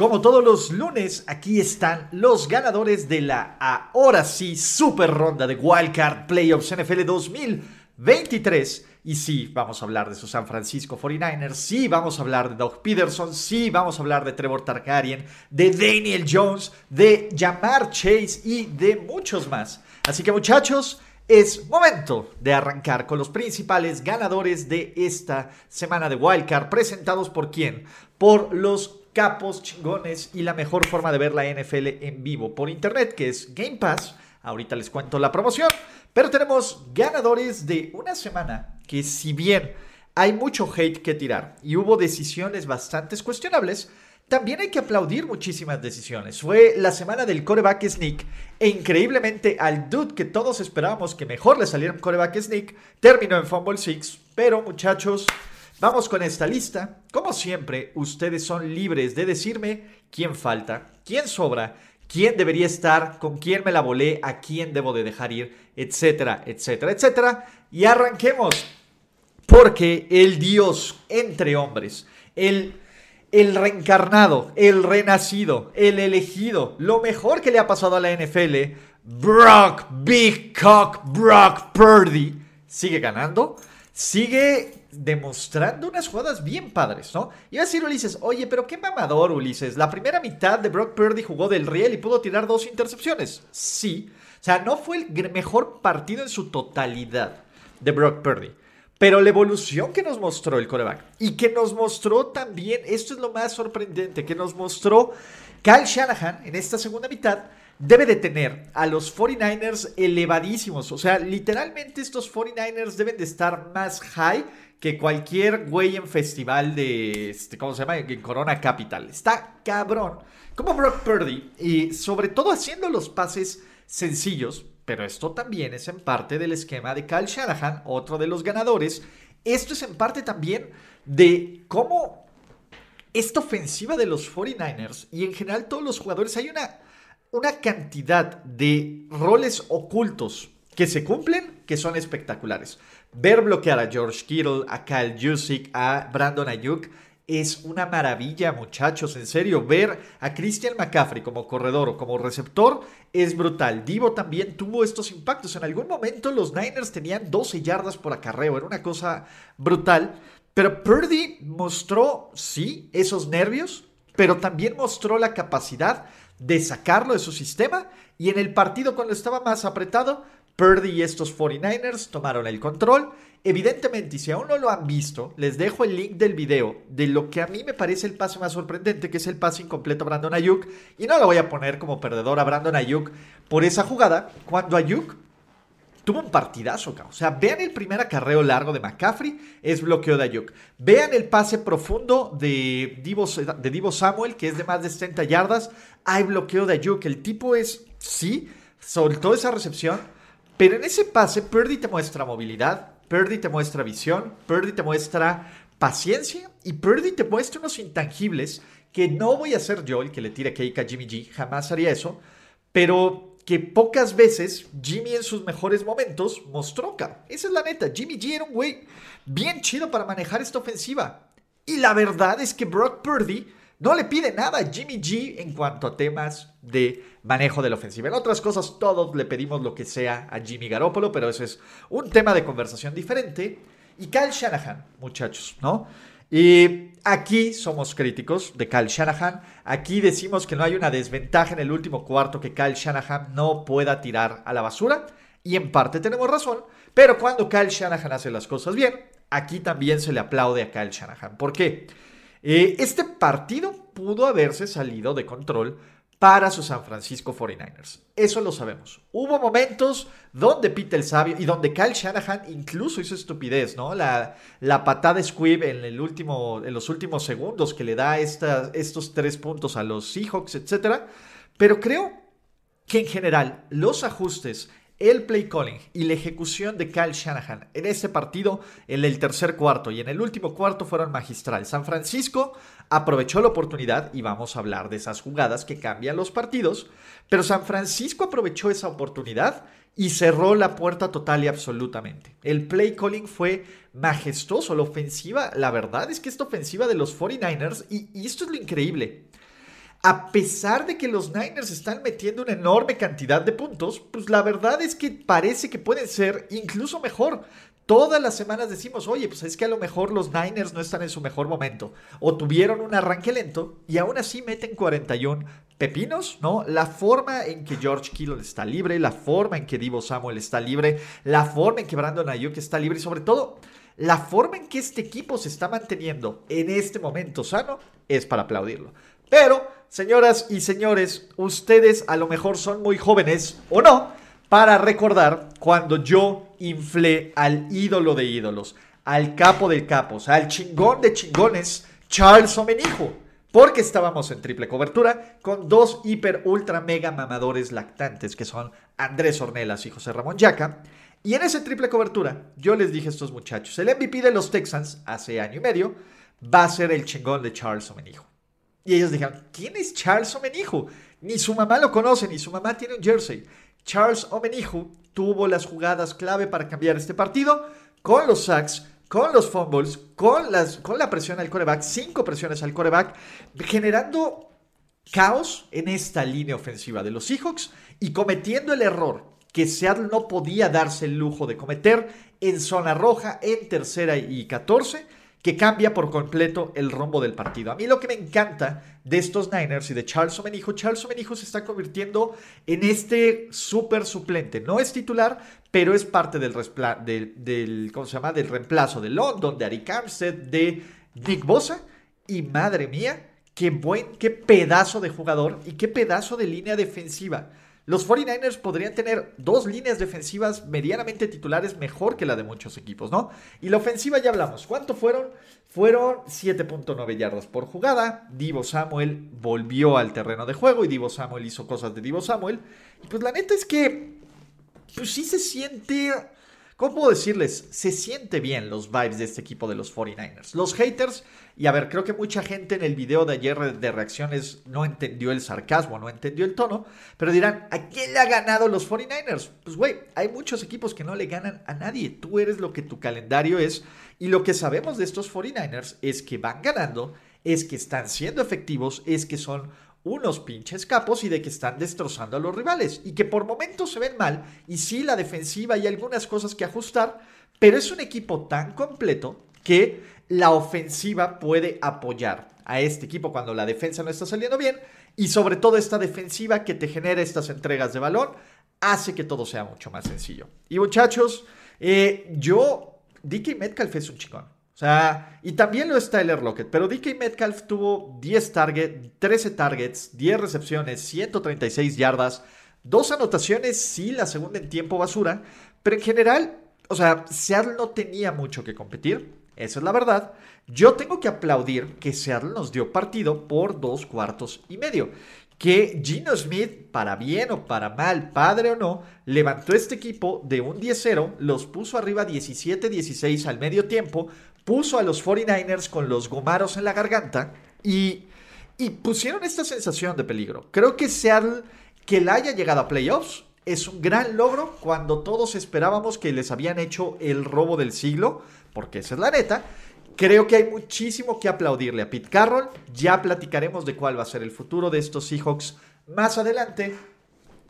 Como todos los lunes, aquí están los ganadores de la ahora sí super ronda de Wildcard Playoffs NFL 2023. Y sí, vamos a hablar de su San Francisco 49ers, sí, vamos a hablar de Doug Peterson, sí, vamos a hablar de Trevor Targaryen, de Daniel Jones, de Jamar Chase y de muchos más. Así que muchachos, es momento de arrancar con los principales ganadores de esta semana de Wildcard, presentados por quién? Por los capos chingones y la mejor forma de ver la NFL en vivo por internet, que es Game Pass. Ahorita les cuento la promoción, pero tenemos ganadores de una semana que si bien hay mucho hate que tirar y hubo decisiones bastante cuestionables, también hay que aplaudir muchísimas decisiones. Fue la semana del coreback sneak e increíblemente al dude que todos esperábamos que mejor le saliera un coreback sneak, terminó en Fumble Six. Pero muchachos, Vamos con esta lista. Como siempre, ustedes son libres de decirme quién falta, quién sobra, quién debería estar, con quién me la volé, a quién debo de dejar ir, etcétera, etcétera, etcétera. Y arranquemos. Porque el Dios entre hombres, el, el reencarnado, el renacido, el elegido, lo mejor que le ha pasado a la NFL, Brock Big Cock Brock Purdy, sigue ganando, sigue demostrando unas jugadas bien padres, ¿no? Y a decir Ulises, oye, pero qué mamador Ulises, la primera mitad de Brock Purdy jugó del riel y pudo tirar dos intercepciones. Sí, o sea, no fue el mejor partido en su totalidad de Brock Purdy. Pero la evolución que nos mostró el coreback y que nos mostró también, esto es lo más sorprendente, que nos mostró Kyle Shanahan en esta segunda mitad, debe de tener a los 49ers elevadísimos. O sea, literalmente estos 49ers deben de estar más high que cualquier güey en festival de, este, ¿cómo se llama? En Corona Capital. Está cabrón. Como Brock Purdy. Y sobre todo haciendo los pases sencillos. Pero esto también es en parte del esquema de Kyle Shanahan, otro de los ganadores. Esto es en parte también de cómo esta ofensiva de los 49ers y en general todos los jugadores, hay una, una cantidad de roles ocultos que se cumplen que son espectaculares. Ver bloquear a George Kittle, a Kyle Jusic, a Brandon Ayuk es una maravilla, muchachos. En serio, ver a Christian McCaffrey como corredor o como receptor es brutal. Divo también tuvo estos impactos. En algún momento los Niners tenían 12 yardas por acarreo. Era una cosa brutal. Pero Purdy mostró, sí, esos nervios, pero también mostró la capacidad de sacarlo de su sistema. Y en el partido, cuando estaba más apretado, Purdy y estos 49ers tomaron el control. Evidentemente, si aún no lo han visto, les dejo el link del video de lo que a mí me parece el pase más sorprendente, que es el pase incompleto a Brandon Ayuk. Y no lo voy a poner como perdedor a Brandon Ayuk por esa jugada, cuando Ayuk tuvo un partidazo, o sea, vean el primer acarreo largo de McCaffrey, es bloqueo de Ayuk. Vean el pase profundo de Divo, de Divo Samuel, que es de más de 70 yardas, hay bloqueo de Ayuk. El tipo es, sí, soltó esa recepción pero en ese pase, Purdy te muestra movilidad, Purdy te muestra visión, Purdy te muestra paciencia y Purdy te muestra unos intangibles que no voy a ser yo el que le tire cake a Jimmy G, jamás haría eso, pero que pocas veces Jimmy en sus mejores momentos mostró. Esa es la neta, Jimmy G era un güey bien chido para manejar esta ofensiva. Y la verdad es que Brock Purdy no le pide nada a Jimmy G en cuanto a temas de manejo de la ofensiva. En otras cosas, todos le pedimos lo que sea a Jimmy Garoppolo, pero eso es un tema de conversación diferente. Y Kyle Shanahan, muchachos, ¿no? Y aquí somos críticos de Kyle Shanahan. Aquí decimos que no hay una desventaja en el último cuarto que Kyle Shanahan no pueda tirar a la basura. Y en parte tenemos razón. Pero cuando Kyle Shanahan hace las cosas bien, aquí también se le aplaude a Kyle Shanahan. ¿Por qué? Eh, este partido pudo haberse salido de control para sus San Francisco 49ers. Eso lo sabemos. Hubo momentos donde Pete el Sabio y donde Kyle Shanahan incluso hizo estupidez, ¿no? La, la patada squib en, el último, en los últimos segundos que le da estos tres puntos a los Seahawks, etc. Pero creo que en general los ajustes el play calling y la ejecución de Kyle Shanahan en ese partido, en el tercer cuarto y en el último cuarto fueron magistrales. San Francisco aprovechó la oportunidad y vamos a hablar de esas jugadas que cambian los partidos, pero San Francisco aprovechó esa oportunidad y cerró la puerta total y absolutamente. El play calling fue majestuoso, la ofensiva, la verdad es que esta ofensiva de los 49ers, y, y esto es lo increíble, a pesar de que los Niners están metiendo una enorme cantidad de puntos, pues la verdad es que parece que pueden ser incluso mejor. Todas las semanas decimos, oye, pues es que a lo mejor los Niners no están en su mejor momento. O tuvieron un arranque lento y aún así meten 41 pepinos, ¿no? La forma en que George Kittle está libre, la forma en que Divo Samuel está libre, la forma en que Brandon Ayuk está libre y sobre todo la forma en que este equipo se está manteniendo en este momento sano es para aplaudirlo. Pero, señoras y señores, ustedes a lo mejor son muy jóvenes o no para recordar cuando yo inflé al ídolo de ídolos, al capo de capos, al chingón de chingones, Charles Omenijo. Porque estábamos en triple cobertura con dos hiper ultra mega mamadores lactantes que son Andrés Ornelas y José Ramón Yaca. Y en esa triple cobertura yo les dije a estos muchachos, el MVP de los Texans hace año y medio va a ser el chingón de Charles Omenijo. Y ellos dijeron, ¿quién es Charles Omenihu? Ni su mamá lo conoce, ni su mamá tiene un jersey. Charles Omenihu tuvo las jugadas clave para cambiar este partido con los sacks, con los fumbles, con, las, con la presión al coreback, cinco presiones al coreback, generando caos en esta línea ofensiva de los Seahawks y cometiendo el error que Seattle no podía darse el lujo de cometer en zona roja en tercera y 14 que cambia por completo el rombo del partido. A mí lo que me encanta de estos Niners y de Charles Omenijo, Charles Omenijo se está convirtiendo en este súper suplente. No es titular, pero es parte del, del, ¿cómo se llama? del reemplazo de London, de Ari Armstead, de Nick Bosa. Y madre mía, qué buen, qué pedazo de jugador y qué pedazo de línea defensiva. Los 49ers podrían tener dos líneas defensivas medianamente titulares mejor que la de muchos equipos, ¿no? Y la ofensiva ya hablamos. ¿Cuánto fueron? Fueron 7.9 yardas por jugada. Divo Samuel volvió al terreno de juego y Divo Samuel hizo cosas de Divo Samuel. Y pues la neta es que, pues sí se siente ¿Cómo puedo decirles? Se siente bien los vibes de este equipo de los 49ers. Los haters, y a ver, creo que mucha gente en el video de ayer de reacciones no entendió el sarcasmo, no entendió el tono, pero dirán, ¿a quién le ha ganado los 49ers? Pues güey, hay muchos equipos que no le ganan a nadie. Tú eres lo que tu calendario es, y lo que sabemos de estos 49ers es que van ganando, es que están siendo efectivos, es que son unos pinches capos y de que están destrozando a los rivales y que por momentos se ven mal y sí la defensiva y algunas cosas que ajustar, pero es un equipo tan completo que la ofensiva puede apoyar a este equipo cuando la defensa no está saliendo bien y sobre todo esta defensiva que te genera estas entregas de balón hace que todo sea mucho más sencillo. Y muchachos, eh, yo, DK Metcalf es un chingón. O sea, y también lo es Tyler Lockett, pero DK Metcalf tuvo 10 targets, 13 targets, 10 recepciones, 136 yardas, dos anotaciones, sí, la segunda en tiempo basura, pero en general, o sea, Seattle no tenía mucho que competir, esa es la verdad. Yo tengo que aplaudir que Seattle nos dio partido por dos cuartos y medio que Gino Smith, para bien o para mal, padre o no, levantó este equipo de un 10-0, los puso arriba 17-16 al medio tiempo, puso a los 49ers con los gomaros en la garganta y, y pusieron esta sensación de peligro. Creo que Seattle, que la haya llegado a playoffs, es un gran logro cuando todos esperábamos que les habían hecho el robo del siglo, porque esa es la neta. Creo que hay muchísimo que aplaudirle a Pete Carroll. Ya platicaremos de cuál va a ser el futuro de estos Seahawks más adelante.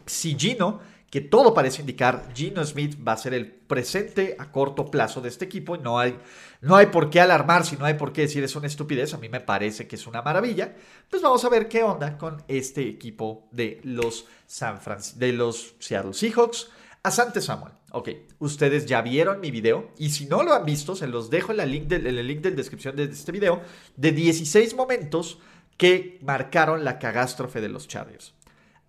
Si Gino que todo parece indicar Gino Smith va a ser el presente a corto plazo de este equipo. No hay, no hay por qué alarmarse, no hay por qué decir es una estupidez. A mí me parece que es una maravilla. Pues vamos a ver qué onda con este equipo de los, San de los Seattle Seahawks. Asante Samuel. Ok, ustedes ya vieron mi video y si no lo han visto, se los dejo en, link en el link de la descripción de este video de 16 momentos que marcaron la cagástrofe de los Chargers.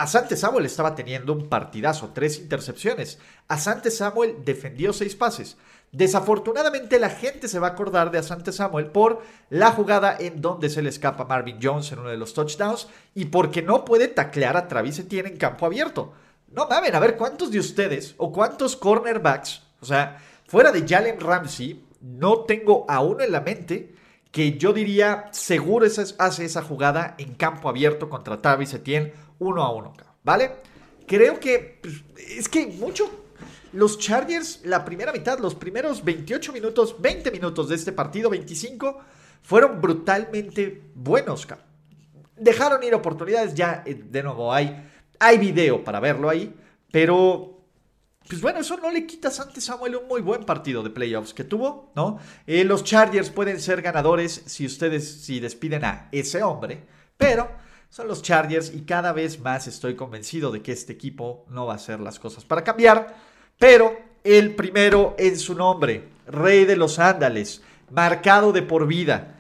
Asante Samuel estaba teniendo un partidazo, tres intercepciones. Asante Samuel defendió seis pases. Desafortunadamente la gente se va a acordar de Asante Samuel por la jugada en donde se le escapa Marvin Jones en uno de los touchdowns y porque no puede taclear a Travis Etienne en campo abierto. No mamen, a ver cuántos de ustedes o cuántos cornerbacks, o sea, fuera de Jalen Ramsey, no tengo a uno en la mente que yo diría seguro hace esa jugada en campo abierto contra Travis Etienne uno a uno, ¿vale? Creo que pues, es que mucho los Chargers, la primera mitad, los primeros 28 minutos, 20 minutos de este partido, 25, fueron brutalmente buenos. Dejaron ir oportunidades, ya eh, de nuevo hay, hay video para verlo ahí, pero pues bueno, eso no le quita a Sante Samuel un muy buen partido de playoffs que tuvo, ¿no? Eh, los Chargers pueden ser ganadores si ustedes si despiden a ese hombre, pero son los Chargers y cada vez más estoy convencido de que este equipo no va a hacer las cosas para cambiar. Pero el primero en su nombre, rey de los ándales, marcado de por vida,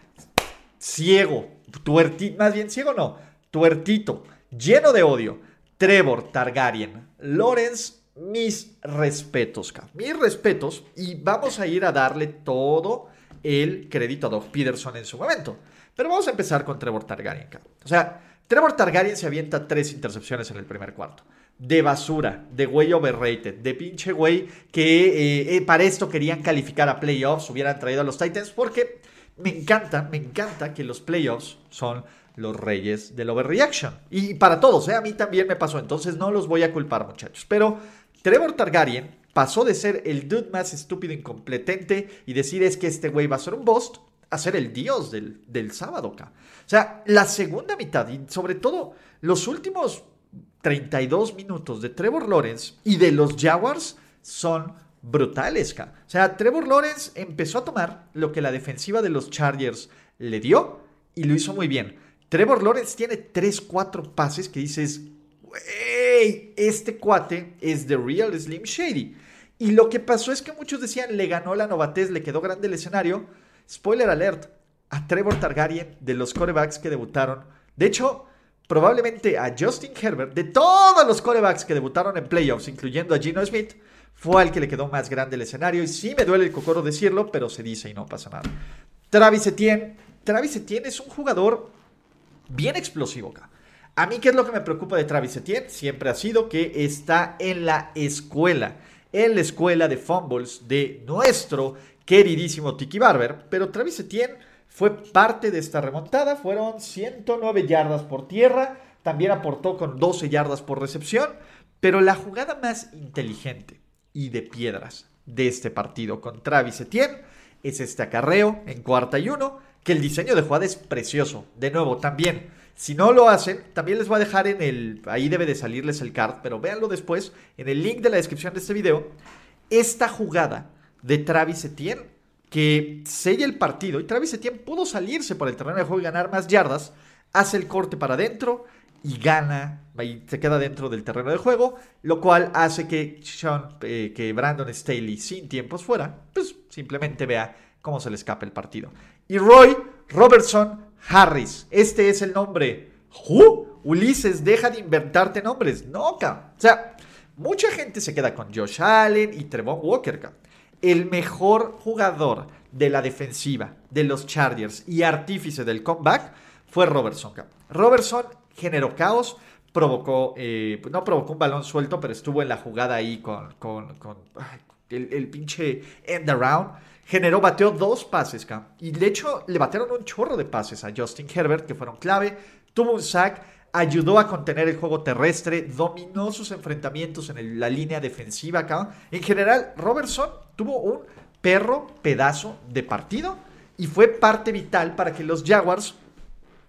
ciego, tuertito, más bien ciego no, tuertito, lleno de odio, Trevor Targaryen, Lorenz, mis respetos, mis respetos, y vamos a ir a darle todo el crédito a Doug Peterson en su momento. Pero vamos a empezar con Trevor Targaryen. O sea, Trevor Targaryen se avienta tres intercepciones en el primer cuarto de basura, de güey overrated, de pinche güey que eh, eh, para esto querían calificar a playoffs, hubieran traído a los Titans, porque me encanta, me encanta que los playoffs son los reyes del overreaction. Y para todos, ¿eh? a mí también me pasó, entonces no los voy a culpar muchachos. Pero Trevor Targaryen pasó de ser el dude más estúpido, incompetente y decir es que este güey va a ser un bust, a ser el dios del, del sábado acá. O sea, la segunda mitad y sobre todo los últimos 32 minutos de Trevor Lawrence y de los Jaguars son brutales. O sea, Trevor Lawrence empezó a tomar lo que la defensiva de los Chargers le dio y lo hizo muy bien. Trevor Lawrence tiene 3, 4 pases que dices, este cuate es The Real Slim Shady. Y lo que pasó es que muchos decían, le ganó la novatez, le quedó grande el escenario. Spoiler alert, a Trevor Targaryen de los corebacks que debutaron. De hecho, probablemente a Justin Herbert, de todos los corebacks que debutaron en playoffs, incluyendo a Gino Smith, fue al que le quedó más grande el escenario. Y sí me duele el cocoro decirlo, pero se dice y no pasa nada. Travis Etienne. Travis Etienne es un jugador bien explosivo acá. A mí, ¿qué es lo que me preocupa de Travis Etienne? Siempre ha sido que está en la escuela. En la escuela de fumbles de nuestro queridísimo Tiki Barber. Pero Travis Etienne fue parte de esta remontada, fueron 109 yardas por tierra, también aportó con 12 yardas por recepción, pero la jugada más inteligente y de piedras de este partido con Travis Etienne es este acarreo en cuarta y uno, que el diseño de jugada es precioso. De nuevo, también, si no lo hacen, también les voy a dejar en el, ahí debe de salirles el card, pero véanlo después, en el link de la descripción de este video, esta jugada de Travis Etienne que sella el partido y Travis Etienne pudo salirse por el terreno de juego y ganar más yardas, hace el corte para adentro y gana, y se queda dentro del terreno de juego, lo cual hace que Sean, eh, que Brandon Staley sin tiempos fuera, pues simplemente vea cómo se le escapa el partido. Y Roy Robertson Harris, este es el nombre. Ulises, deja de inventarte nombres. No, O sea, mucha gente se queda con Josh Allen y Trevon Walker, el mejor jugador de la defensiva de los Chargers y artífice del comeback fue Robertson. Robertson generó caos, provocó, eh, no provocó un balón suelto, pero estuvo en la jugada ahí con, con, el, pinche end around. Generó, bateó dos pases, y de hecho le batearon un chorro de pases a Justin Herbert, que fueron clave. Tuvo un sack, ayudó a contener el juego terrestre, dominó sus enfrentamientos en la línea defensiva acá. En general, Robertson tuvo un perro pedazo de partido y fue parte vital para que los Jaguars,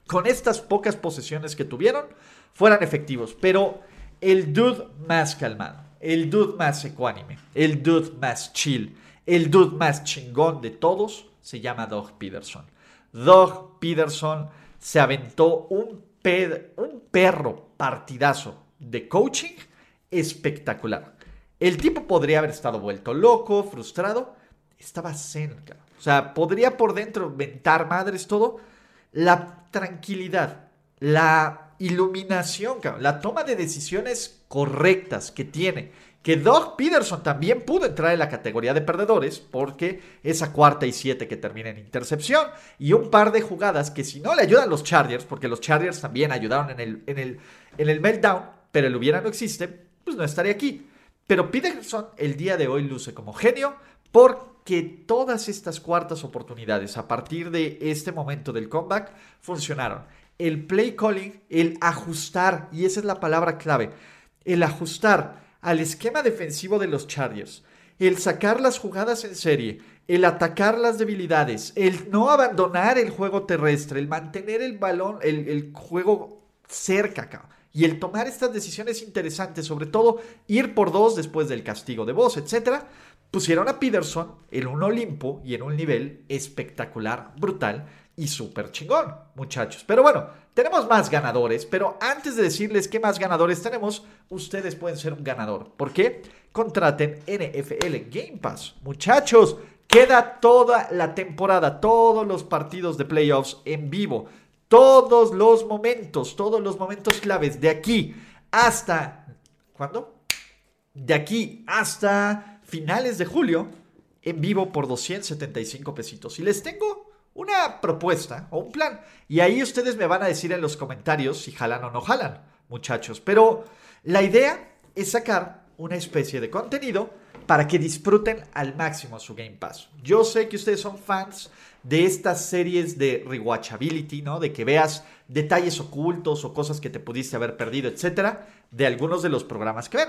con estas pocas posesiones que tuvieron, fueran efectivos. Pero el dude más calmado, el dude más ecuánime, el dude más chill, el dude más chingón de todos se llama Doug Peterson. Doug Peterson se aventó un un perro partidazo de coaching espectacular. El tipo podría haber estado vuelto loco, frustrado. Estaba zen, O sea, podría por dentro ventar madres todo. La tranquilidad, la iluminación, la toma de decisiones correctas que tiene. Que Doug Peterson también pudo entrar en la categoría de perdedores porque esa cuarta y siete que termina en intercepción y un par de jugadas que si no le ayudan los Chargers, porque los Chargers también ayudaron en el, en el, en el meltdown, pero el hubiera no existe, pues no estaría aquí. Pero Peterson el día de hoy luce como genio porque todas estas cuartas oportunidades a partir de este momento del comeback funcionaron. El play calling, el ajustar, y esa es la palabra clave, el ajustar al esquema defensivo de los Chargers, el sacar las jugadas en serie, el atacar las debilidades, el no abandonar el juego terrestre, el mantener el balón, el, juego cerca acá. Y el tomar estas decisiones interesantes, sobre todo ir por dos después del castigo de voz, etcétera, pusieron a Peterson en un Olimpo y en un nivel espectacular, brutal y súper chingón, muchachos. Pero bueno, tenemos más ganadores, pero antes de decirles qué más ganadores tenemos, ustedes pueden ser un ganador. ¿Por qué? Contraten NFL Game Pass. Muchachos, queda toda la temporada, todos los partidos de playoffs en vivo, todos los momentos, todos los momentos claves de aquí hasta... ¿Cuándo? De aquí hasta finales de julio en vivo por 275 pesitos. Y les tengo una propuesta o un plan. Y ahí ustedes me van a decir en los comentarios si jalan o no jalan, muchachos. Pero la idea es sacar una especie de contenido para que disfruten al máximo su Game Pass. Yo sé que ustedes son fans de estas series de rewatchability, ¿no? De que veas detalles ocultos o cosas que te pudiste haber perdido, etcétera, de algunos de los programas que ven.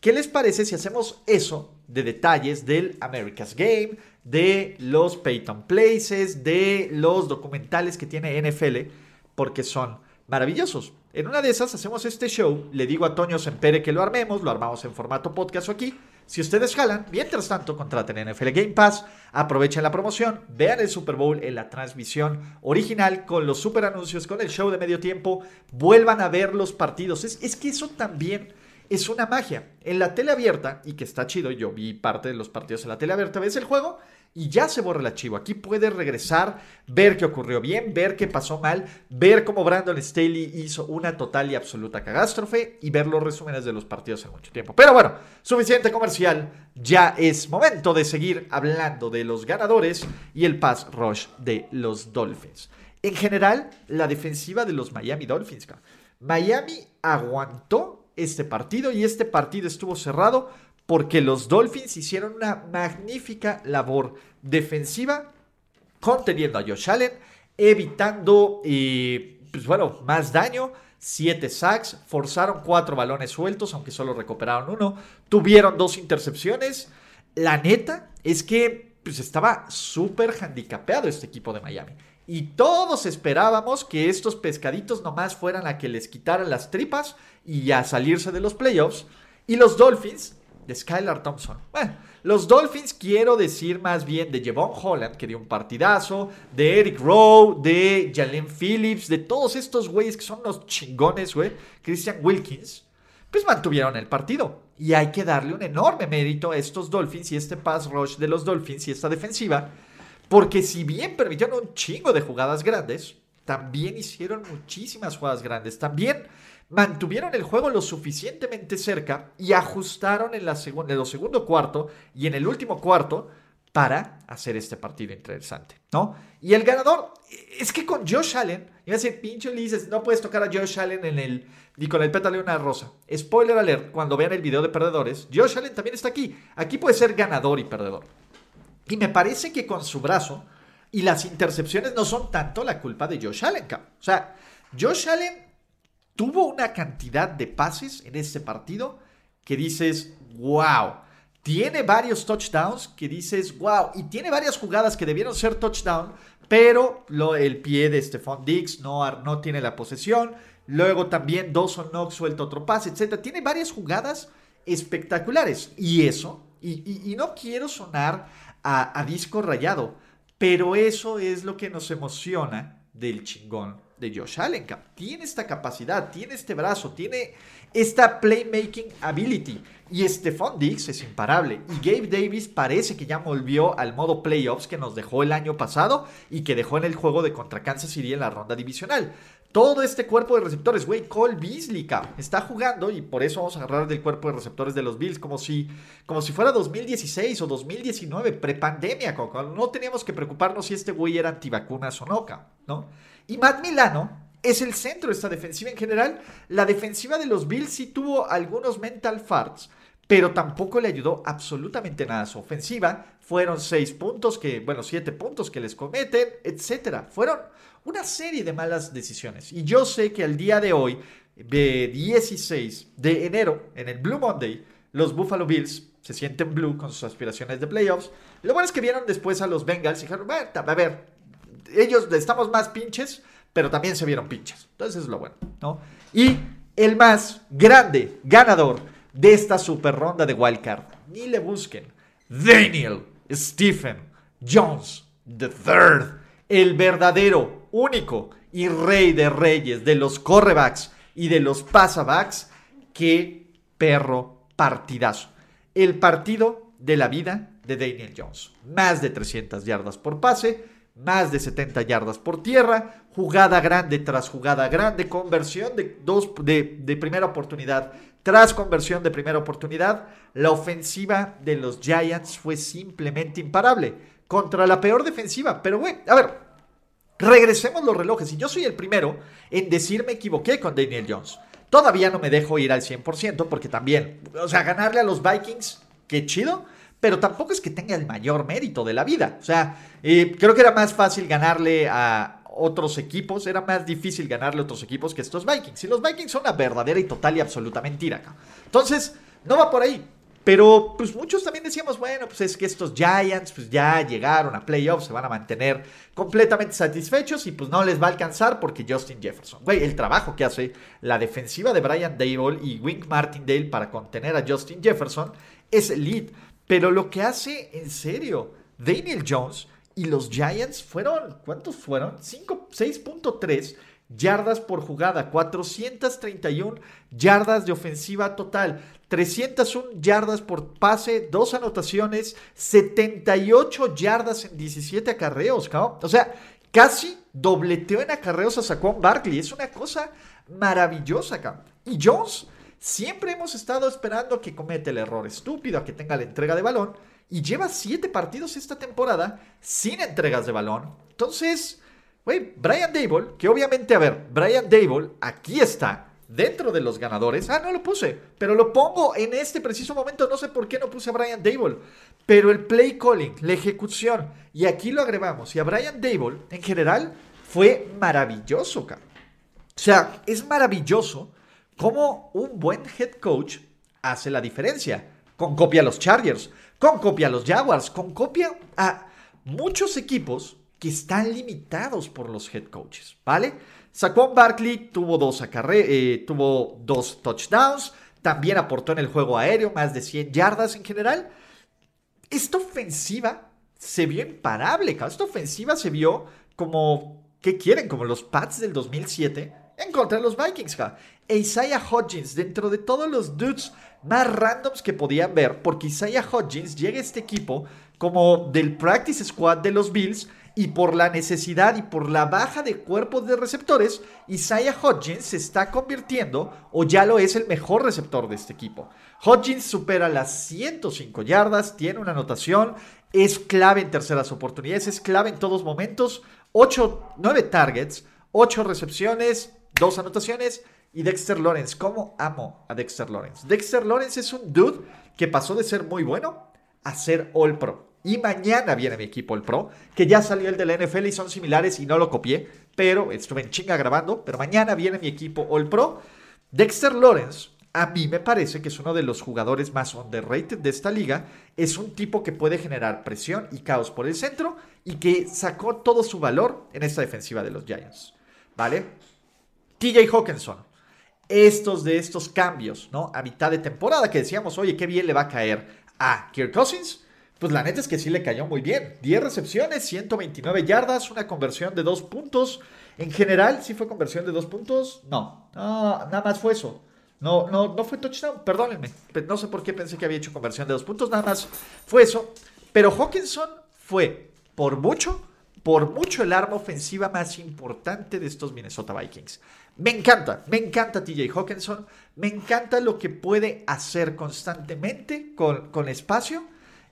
¿Qué les parece si hacemos eso de detalles del America's Game, de los Peyton Places, de los documentales que tiene NFL, porque son maravillosos. En una de esas hacemos este show, le digo a Toño Sempere que lo armemos, lo armamos en formato podcast aquí. Si ustedes jalan, mientras tanto, contraten NFL Game Pass, aprovechen la promoción, vean el Super Bowl en la transmisión original con los super anuncios, con el show de medio tiempo, vuelvan a ver los partidos. Es, es que eso también es una magia. En la tele abierta, y que está chido, yo vi parte de los partidos en la tele abierta, ves el juego y ya se borra el archivo. Aquí puedes regresar, ver qué ocurrió bien, ver qué pasó mal, ver cómo Brandon Staley hizo una total y absoluta catástrofe y ver los resúmenes de los partidos en mucho tiempo. Pero bueno, suficiente comercial. Ya es momento de seguir hablando de los ganadores y el pass rush de los Dolphins. En general, la defensiva de los Miami Dolphins. Miami aguantó este partido y este partido estuvo cerrado porque los Dolphins hicieron una magnífica labor defensiva conteniendo a Josh Allen, evitando, eh, pues bueno, más daño. Siete sacks, forzaron cuatro balones sueltos, aunque solo recuperaron uno. Tuvieron dos intercepciones. La neta es que pues, estaba súper handicapeado este equipo de Miami. Y todos esperábamos que estos pescaditos nomás fueran a que les quitaran las tripas y a salirse de los playoffs. Y los Dolphins, de Skylar Thompson. Bueno, los Dolphins quiero decir más bien de Jevon Holland, que dio un partidazo, de Eric Rowe, de Jalen Phillips, de todos estos güeyes que son los chingones, güey. Christian Wilkins, pues mantuvieron el partido. Y hay que darle un enorme mérito a estos Dolphins y este pass rush de los Dolphins y esta defensiva porque si bien permitieron un chingo de jugadas grandes, también hicieron muchísimas jugadas grandes. También mantuvieron el juego lo suficientemente cerca y ajustaron en, la en el segundo cuarto y en el último cuarto para hacer este partido interesante, ¿no? Y el ganador, es que con Josh Allen, iba a decir, pinche Ulises, no puedes tocar a Josh Allen en el, ni con el pétalo de una rosa. Spoiler alert, cuando vean el video de perdedores, Josh Allen también está aquí. Aquí puede ser ganador y perdedor. Y me parece que con su brazo y las intercepciones no son tanto la culpa de Josh Allen. O sea, Josh Allen tuvo una cantidad de pases en este partido que dices, wow. Tiene varios touchdowns que dices, wow. Y tiene varias jugadas que debieron ser touchdown, pero lo, el pie de Stephon Diggs no, no tiene la posesión. Luego también Dawson Knox suelta otro pase, etc. Tiene varias jugadas espectaculares. Y eso, y no quiero sonar a, disco rayado. Pero eso es lo que nos emociona del chingón de Josh Allen. Tiene esta capacidad, tiene este brazo, tiene esta playmaking ability. Y Stephon Diggs es imparable. Y Gabe Davis parece que ya volvió al modo playoffs que nos dejó el año pasado y que dejó en el juego de contra Kansas City en la ronda divisional. todo este cuerpo de receptores, güey, Cole Beasley, está jugando y por eso vamos a agarrar del cuerpo de receptores de los Bills como si, como si fuera 2016 o 2019, prepandemia, no teníamos que preocuparnos si este güey era antivacunas o no, ¿no? Y Matt Milano es el centro de esta defensiva en general. La defensiva de los Bills sí tuvo algunos mental farts, pero tampoco le ayudó absolutamente nada a su ofensiva. Fueron seis puntos que, bueno, siete puntos que les cometen, etcétera. Fueron una serie de malas decisiones. Y yo sé que al día de hoy, de 16 de enero, en el Blue Monday, los Buffalo Bills se sienten blue con sus aspiraciones de playoffs. Lo bueno es que vieron después a los Bengals y dijeron, a ver, ellos estamos más pinches, pero también se vieron pinches. Entonces es lo bueno, ¿no? Y el más grande ganador de esta super ronda de wildcard, ni le busquen, Daniel Stephen Jones III, el verdadero único y rey de reyes de los correbacks y de los pasabacks, qué perro partidazo. El partido de la vida de Daniel Jones. Más de 300 yardas por pase, más de 70 yardas por tierra, jugada grande tras jugada grande, conversión de, dos, de, primera oportunidad tras conversión de primera oportunidad. La ofensiva de los Giants fue simplemente imparable contra la peor defensiva. Pero, güey, a ver, Regresemos los relojes. Y yo soy el primero en decir me equivoqué con Daniel Jones. Todavía no me dejo ir al 100% porque también, o sea, ganarle a los Vikings, qué chido, pero tampoco es que tenga el mayor mérito de la vida. O sea, eh, creo que era más fácil ganarle a otros equipos, era más difícil ganarle a otros equipos que estos Vikings. Y los Vikings son una verdadera y total y absoluta mentira. Entonces, no va por ahí. Pero pues muchos también decíamos, bueno, pues es que estos Giants pues ya llegaron a playoffs, se van a mantener completamente satisfechos y pues no les va a alcanzar porque Justin Jefferson. Güey, el trabajo que hace la defensiva de Brian Dable y Wink Martindale para contener a Justin Jefferson es elite. Pero lo que hace en serio Daniel Jones y los Giants fueron, ¿cuántos fueron? 6.3 yardas por jugada, 431 yardas de ofensiva total. 301 yardas por pase, dos anotaciones, 78 yardas en 17 acarreos, cabrón. O sea, casi dobleteó en acarreos a Saquon Barkley. Es una cosa maravillosa, cabrón. Y Jones, siempre hemos estado esperando que cometa el error estúpido, a que tenga la entrega de balón. Y lleva 7 partidos esta temporada sin entregas de balón. Entonces, güey, Brian Dable, que obviamente, a ver, Brian Dable aquí está dentro de los ganadores. Ah, no lo puse, pero lo pongo en este preciso momento. No sé por qué no puse a Brian Dable. Pero el play calling, la ejecución, y aquí lo agregamos. Y a Brian Dable, en general, fue maravilloso, O sea, es maravilloso cómo un buen head coach hace la diferencia. Con copia a los Chargers, con copia a los Jaguars, con copia a muchos equipos que están limitados por los head coaches, ¿vale? Saquon Barkley tuvo dos, eh, tuvo dos touchdowns, también aportó en el juego aéreo más de 100 yardas en general. Esta ofensiva se vio imparable, esta ofensiva se vio como, ¿qué quieren? Como los Pats del 2007 en contra de los Vikings. E Isaiah Hodgins, dentro de todos los dudes más randoms que podían ver, porque Isaiah Hodgins llega a este equipo como del practice squad de los Bills y por la necesidad y por la baja de cuerpos de receptores, Isaiah Hodgins se está convirtiendo o ya lo es el mejor receptor de este equipo. Hodgins supera las 105 yardas, tiene una anotación, es clave en terceras oportunidades, es clave en todos momentos, 8, 9 targets, 8 recepciones, 2 anotaciones y Dexter Lawrence. ¿Cómo amo a Dexter Lawrence? Dexter Lawrence es un dude que pasó de ser muy bueno a ser All Pro. Y mañana viene mi equipo, el Pro, que ya salió el de la NFL y son similares y no lo copié, pero estuve en chinga grabando. Pero mañana viene mi equipo All Pro. Dexter Lawrence, a mí me parece que es uno de los jugadores más underrated de esta liga. Es un tipo que puede generar presión y caos por el centro y que sacó todo su valor en esta defensiva de los Giants. ¿Vale? TJ Hawkinson. Estos de estos cambios, ¿no? A mitad de temporada que decíamos, oye, qué bien le va a caer a Kirk Cousins pues la neta es que sí le cayó muy bien. 10 recepciones, 129 yardas, una conversión de 2 puntos. En general, ¿sí fue conversión de 2 puntos? No, nada más fue eso. No, no, no fue touchdown, perdónenme. No sé por qué pensé que había hecho conversión de 2 puntos, nada más fue eso. Pero Hawkinson fue, por mucho, por mucho el arma ofensiva más importante de estos Minnesota Vikings. Me encanta, me encanta TJ Hawkinson, me encanta lo que puede hacer constantemente con, con espacio.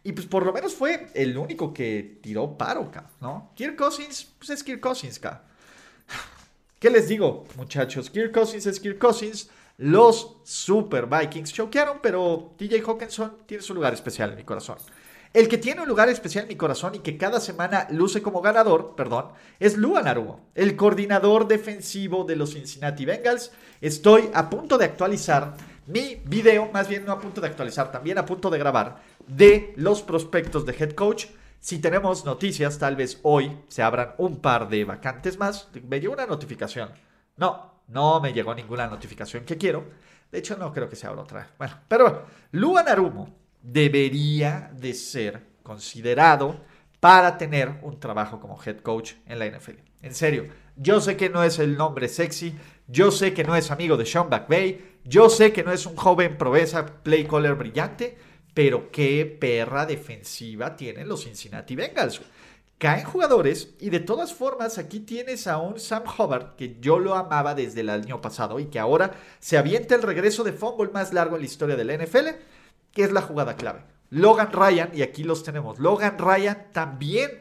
Y pues por lo menos fue el único que tiró paro, ¿no? Kirk Cousins, pues es Kirk Cousins, ¿Qué les digo, muchachos? Kirk Cousins es Kirk Cousins. Los Super Vikings choquearon, pero TJ Hawkinson tiene su lugar especial en mi corazón. El que tiene un lugar especial en mi corazón y que cada semana luce como ganador, perdón, es Luan Arumo, el coordinador defensivo de los Cincinnati Bengals. Estoy a punto de actualizar mi video, más bien no a punto de actualizar, también a punto de grabar, de los prospectos de head coach. Si tenemos noticias, tal vez hoy se abran un par de vacantes más. Me llegó una notificación. No, no me llegó ninguna notificación que quiero. De hecho, no creo que se abra otra. Bueno, pero bueno, Luan Arumo debería de ser considerado para tener un trabajo como head coach en la NFL. En serio, yo sé que no es el nombre sexy, yo sé que no es amigo de Sean McVay, yo sé que no es un joven proveza play caller brillante, pero qué perra defensiva tienen los Cincinnati Bengals. Caen jugadores y de todas formas aquí tienes a un Sam Hubbard que yo lo amaba desde el año pasado y que ahora se avienta el regreso de fumble más largo en la historia de la NFL ¿Qué es la jugada clave? Logan Ryan, y aquí los tenemos. Logan Ryan también.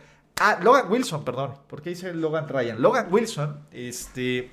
Ah, Logan Wilson, perdón. ¿Por qué dice Logan Ryan? Logan Wilson, este.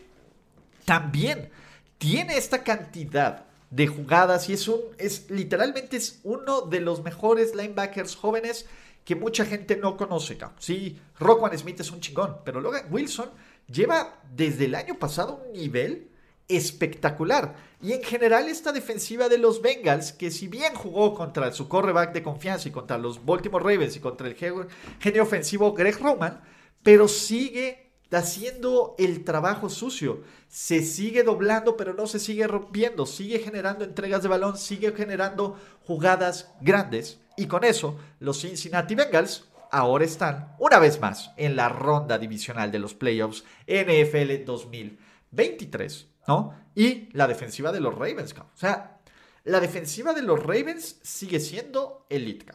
También tiene esta cantidad de jugadas y es un. Es literalmente es uno de los mejores linebackers jóvenes que mucha gente no conoce. Sí, Rockwan Smith es un chingón, pero Logan Wilson lleva desde el año pasado un nivel espectacular. Y en general esta defensiva de los Bengals, que si bien jugó contra su correback de confianza y contra los Baltimore Ravens y contra el genio ofensivo Greg Roman, pero sigue haciendo el trabajo sucio. Se sigue doblando, pero no se sigue rompiendo. Sigue generando entregas de balón, sigue generando jugadas grandes. Y con eso, los Cincinnati Bengals ahora están una vez más en la ronda divisional de los playoffs NFL 2023. ¿No? Y la defensiva de los Ravens, O sea, la defensiva de los Ravens sigue siendo elite,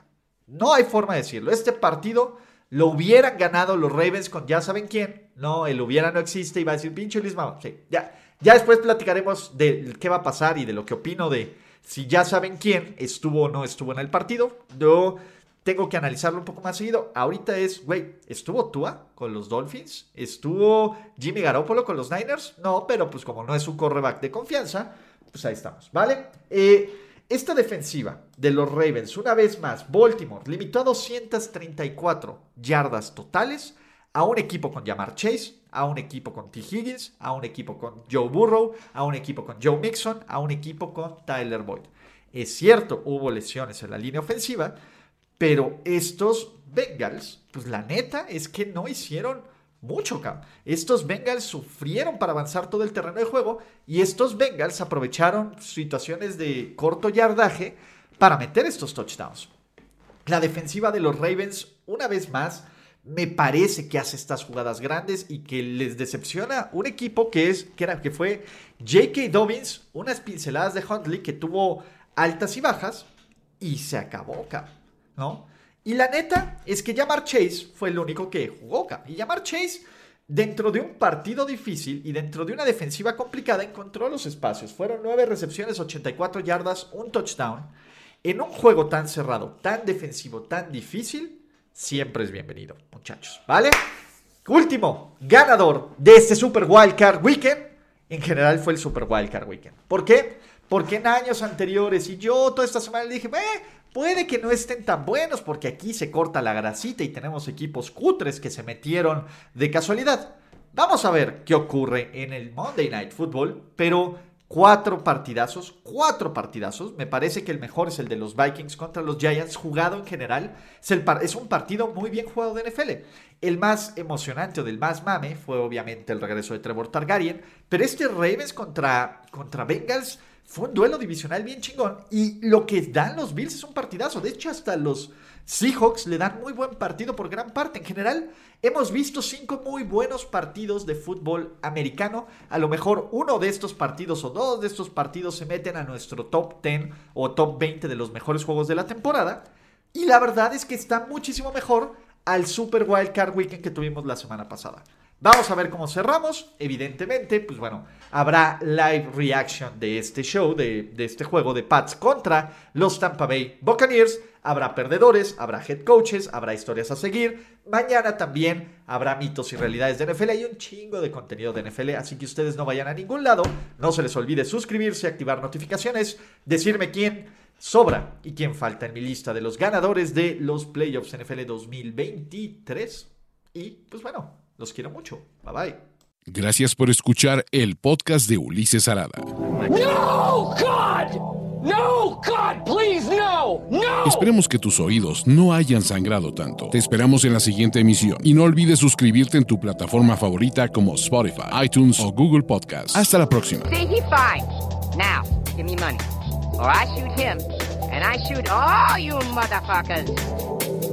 No hay forma de decirlo. Este partido lo hubieran ganado los Ravens con ya saben quién. No, el hubiera no existe y va a decir pinche Luis Sí, ya, ya después platicaremos de qué va a pasar y de lo que opino de si ya saben quién estuvo o no estuvo en el partido. Yo tengo que analizarlo un poco más seguido. Ahorita es, güey, ¿estuvo Tua con los Dolphins? ¿Estuvo Jimmy Garoppolo con los Niners? No, pero pues como no es un correback de confianza, pues ahí estamos, ¿vale? Eh, esta defensiva de los Ravens, una vez más, Baltimore limitó a 234 yardas totales a un equipo con Jamar Chase, a un equipo con T. Higgins, a un equipo con Joe Burrow, a un equipo con Joe Mixon, a un equipo con Tyler Boyd. Es cierto, hubo lesiones en la línea ofensiva, pero estos Bengals, pues la neta es que no hicieron mucho, cabrón. Estos Bengals sufrieron para avanzar todo el terreno de juego y estos Bengals aprovecharon situaciones de corto yardaje para meter estos touchdowns. La defensiva de los Ravens, una vez más, me parece que hace estas jugadas grandes y que les decepciona un equipo que, es, que, era, que fue J.K. Dobbins, unas pinceladas de Huntley que tuvo altas y bajas y se acabó, cabrón. ¿No? Y la neta es que Jamar Chase fue el único que jugó. Y Jamar Chase, dentro de un partido difícil y dentro de una defensiva complicada, encontró los espacios. Fueron nueve recepciones, 84 yardas, un touchdown. En un juego tan cerrado, tan defensivo, tan difícil, siempre es bienvenido, muchachos. ¿Vale? Último ganador de este Super Wildcard Weekend. En general fue el Super Wildcard Weekend. ¿Por qué? Porque en años anteriores, y yo toda esta semana le dije, eh, Puede que no estén tan buenos porque aquí se corta la grasita y tenemos equipos cutres que se metieron de casualidad. Vamos a ver qué ocurre en el Monday Night Football, pero cuatro partidazos, cuatro partidazos. Me parece que el mejor es el de los Vikings contra los Giants, jugado en general. Es, un partido muy bien jugado de NFL. El más emocionante o del más mame fue obviamente el regreso de Trevor Targaryen, pero este Ravens contra, contra Bengals fue un duelo divisional bien chingón. Y lo que dan los Bills es un partidazo. De hecho, hasta los Seahawks le dan muy buen partido por gran parte. En general, hemos visto cinco muy buenos partidos de fútbol americano. A lo mejor uno de estos partidos o dos de estos partidos se meten a nuestro top 10 o top 20 de los mejores juegos de la temporada. Y la verdad es que está muchísimo mejor al Super Wildcard Weekend que tuvimos la semana pasada. Vamos a ver cómo cerramos. Evidentemente, pues bueno, habrá live reaction de este show, de, este juego de Pats contra los Tampa Bay Buccaneers. Habrá perdedores, habrá head coaches, habrá historias a seguir. Mañana también habrá mitos y realidades de NFL. Hay un chingo de contenido de NFL, así que ustedes no vayan a ningún lado. No se les olvide suscribirse, activar notificaciones, decirme quién sobra y quién falta en mi lista de los ganadores de los playoffs NFL 2023. Y pues bueno, los quiero mucho. Bye bye. Gracias por escuchar el podcast de Ulises Arada. No, God! No, God, please, no, no. Esperemos que tus oídos no hayan sangrado tanto. Te esperamos en la siguiente emisión y no olvides suscribirte en tu plataforma favorita como Spotify, iTunes o Google Podcast. Hasta la próxima. See, he fine. Now, give me money, or I shoot him, and I shoot all you motherfuckers.